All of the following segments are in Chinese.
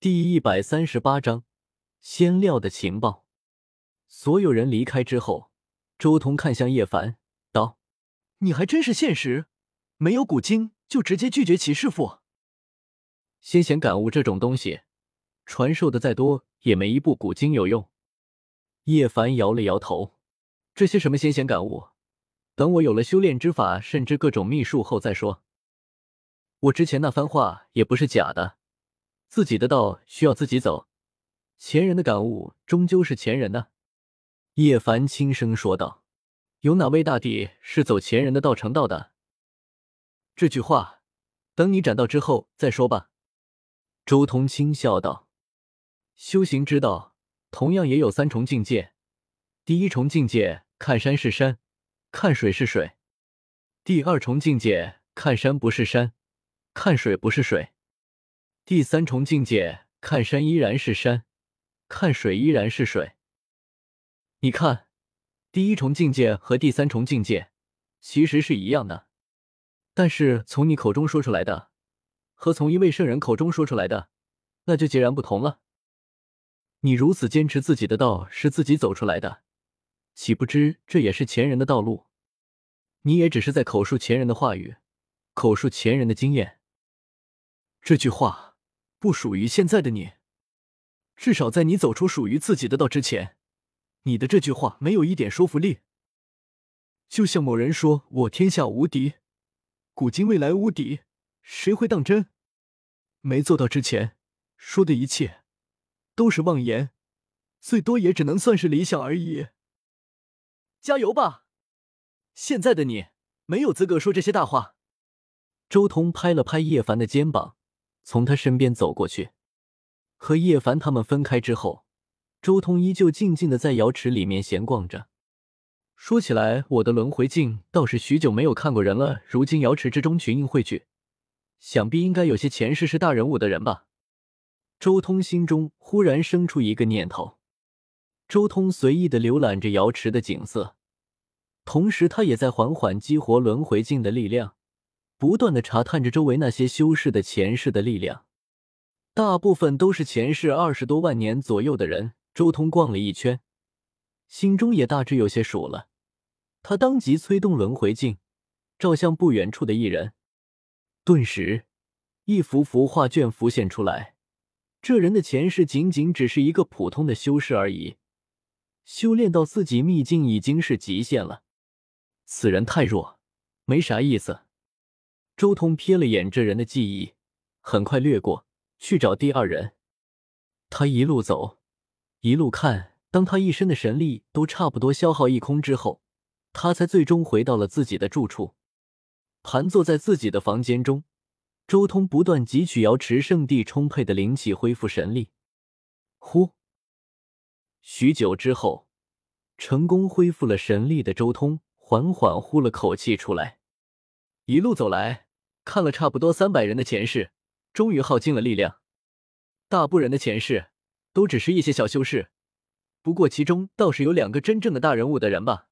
第一百三十八章先料的情报。所有人离开之后，周通看向叶凡，道：“你还真是现实，没有古经就直接拒绝齐师傅。先贤感悟这种东西，传授的再多也没一部古经有用。”叶凡摇了摇头：“这些什么先贤感悟，等我有了修炼之法，甚至各种秘术后再说。我之前那番话也不是假的。”自己的道需要自己走，前人的感悟终究是前人的。叶凡轻声说道：“有哪位大帝是走前人的道成道的？”这句话，等你斩道之后再说吧。”周通轻笑道：“修行之道，同样也有三重境界。第一重境界，看山是山，看水是水；第二重境界，看山不是山，看水不是水。”第三重境界，看山依然是山，看水依然是水。你看，第一重境界和第三重境界其实是一样的，但是从你口中说出来的，和从一位圣人口中说出来的，那就截然不同了。你如此坚持自己的道是自己走出来的，岂不知这也是前人的道路？你也只是在口述前人的话语，口述前人的经验。这句话。不属于现在的你，至少在你走出属于自己的道之前，你的这句话没有一点说服力。就像某人说“我天下无敌，古今未来无敌”，谁会当真？没做到之前说的一切都是妄言，最多也只能算是理想而已。加油吧！现在的你没有资格说这些大话。周通拍了拍叶凡的肩膀。从他身边走过去，和叶凡他们分开之后，周通依旧静静的在瑶池里面闲逛着。说起来，我的轮回镜倒是许久没有看过人了。如今瑶池之中群英汇聚，想必应该有些前世是大人物的人吧？周通心中忽然生出一个念头。周通随意的浏览着瑶池的景色，同时他也在缓缓激活轮回镜的力量。不断的查探着周围那些修士的前世的力量，大部分都是前世二十多万年左右的人。周通逛了一圈，心中也大致有些数了。他当即催动轮回镜，照向不远处的一人。顿时，一幅幅画卷浮现出来。这人的前世仅仅只是一个普通的修士而已，修炼到四级秘境已经是极限了。此人太弱，没啥意思。周通瞥了眼这人的记忆，很快掠过去找第二人。他一路走，一路看。当他一身的神力都差不多消耗一空之后，他才最终回到了自己的住处，盘坐在自己的房间中。周通不断汲取瑶池圣地充沛的灵气，恢复神力。呼，许久之后，成功恢复了神力的周通缓缓呼了口气出来。一路走来。看了差不多三百人的前世，终于耗尽了力量。大部人的前世都只是一些小修士，不过其中倒是有两个真正的大人物的人吧。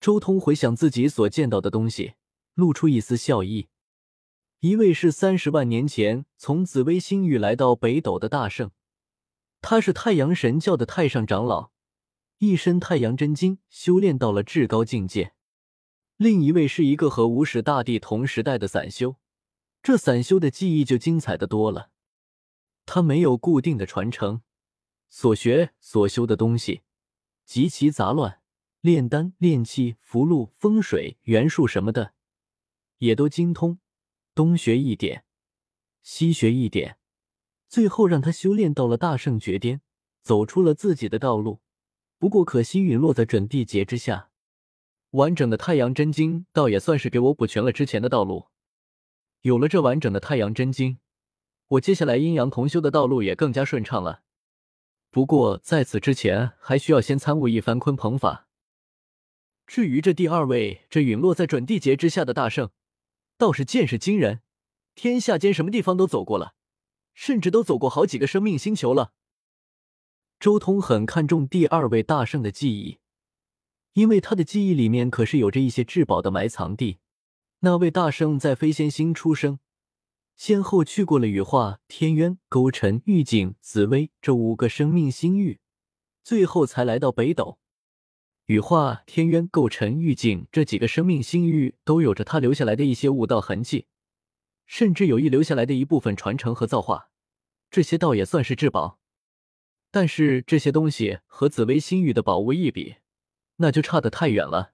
周通回想自己所见到的东西，露出一丝笑意。一位是三十万年前从紫薇星域来到北斗的大圣，他是太阳神教的太上长老，一身太阳真经修炼到了至高境界。另一位是一个和无始大帝同时代的散修，这散修的技艺就精彩的多了。他没有固定的传承，所学所修的东西极其杂乱，炼丹、炼器、符箓、风水、元术什么的也都精通，东学一点，西学一点，最后让他修炼到了大圣绝巅，走出了自己的道路。不过可惜陨落在准地劫之下。完整的太阳真经倒也算是给我补全了之前的道路。有了这完整的太阳真经，我接下来阴阳同修的道路也更加顺畅了。不过在此之前，还需要先参悟一番鲲鹏法。至于这第二位，这陨落在准地劫之下的大圣，倒是见识惊人，天下间什么地方都走过了，甚至都走过好几个生命星球了。周通很看重第二位大圣的记忆。因为他的记忆里面可是有着一些至宝的埋藏地。那位大圣在飞仙星出生，先后去过了羽化、天渊、勾陈、玉镜、紫薇这五个生命星域，最后才来到北斗。羽化、天渊、构成、玉镜这几个生命星域都有着他留下来的一些悟道痕迹，甚至有意留下来的一部分传承和造化，这些倒也算是至宝。但是这些东西和紫薇星域的宝物一比，那就差得太远了。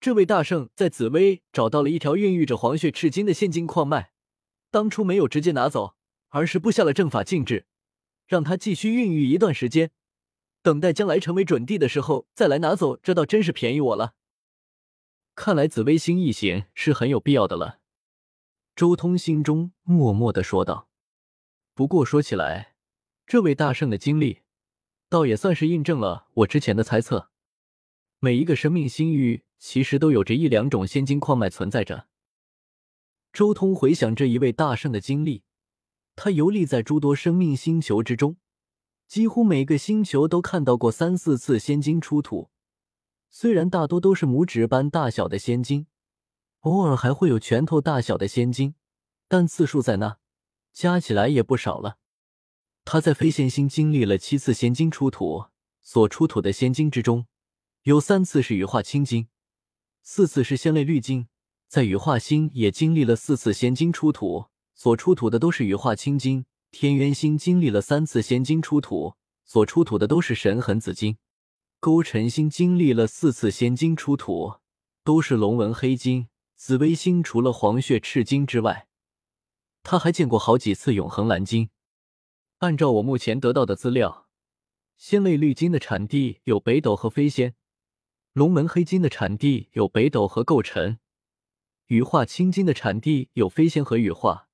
这位大圣在紫薇找到了一条孕育着黄血赤金的现金矿脉，当初没有直接拿走，而是布下了阵法禁制，让他继续孕育一段时间。等待将来成为准帝的时候再来拿走，这倒真是便宜我了。看来紫薇星一行是很有必要的了。周通心中默默的说道。不过说起来，这位大圣的经历，倒也算是印证了我之前的猜测。每一个生命星域其实都有着一两种仙金矿脉存在着。周通回想这一位大圣的经历，他游历在诸多生命星球之中。几乎每个星球都看到过三四次仙晶出土，虽然大多都是拇指般大小的仙晶，偶尔还会有拳头大小的仙晶，但次数在那，加起来也不少了。他在飞仙星经历了七次仙晶出土，所出土的仙晶之中，有三次是羽化青金，四次是仙类绿金。在羽化星也经历了四次仙金出土，所出土的都是羽化青金。天元星经历了三次仙金出土，所出土的都是神痕紫金；勾陈星经历了四次仙金出土，都是龙纹黑金；紫微星除了黄血赤金之外，他还见过好几次永恒蓝金。按照我目前得到的资料，仙类绿金的产地有北斗和飞仙，龙门黑金的产地有北斗和构成，羽化青金的产地有飞仙和羽化。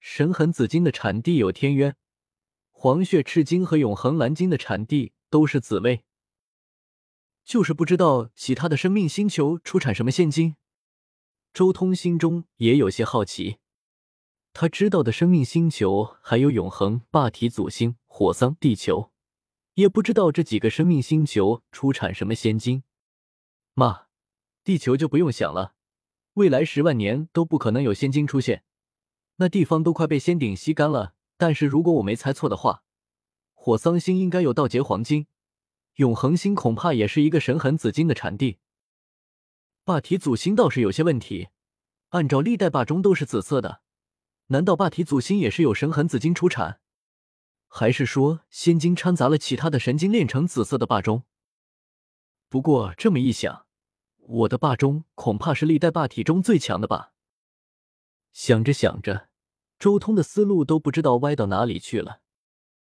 神痕紫金的产地有天渊，黄血赤金和永恒蓝金的产地都是紫薇，就是不知道其他的生命星球出产什么现金。周通心中也有些好奇，他知道的生命星球还有永恒、霸体祖星、火桑、地球，也不知道这几个生命星球出产什么仙金。妈，地球就不用想了，未来十万年都不可能有仙金出现。那地方都快被仙顶吸干了，但是如果我没猜错的话，火桑星应该有道劫黄金，永恒星恐怕也是一个神痕紫金的产地。霸体祖星倒是有些问题，按照历代霸中都是紫色的，难道霸体祖星也是有神痕紫金出产？还是说仙金掺杂了其他的神金炼成紫色的霸中？不过这么一想，我的霸中恐怕是历代霸体中最强的吧？想着想着。周通的思路都不知道歪到哪里去了。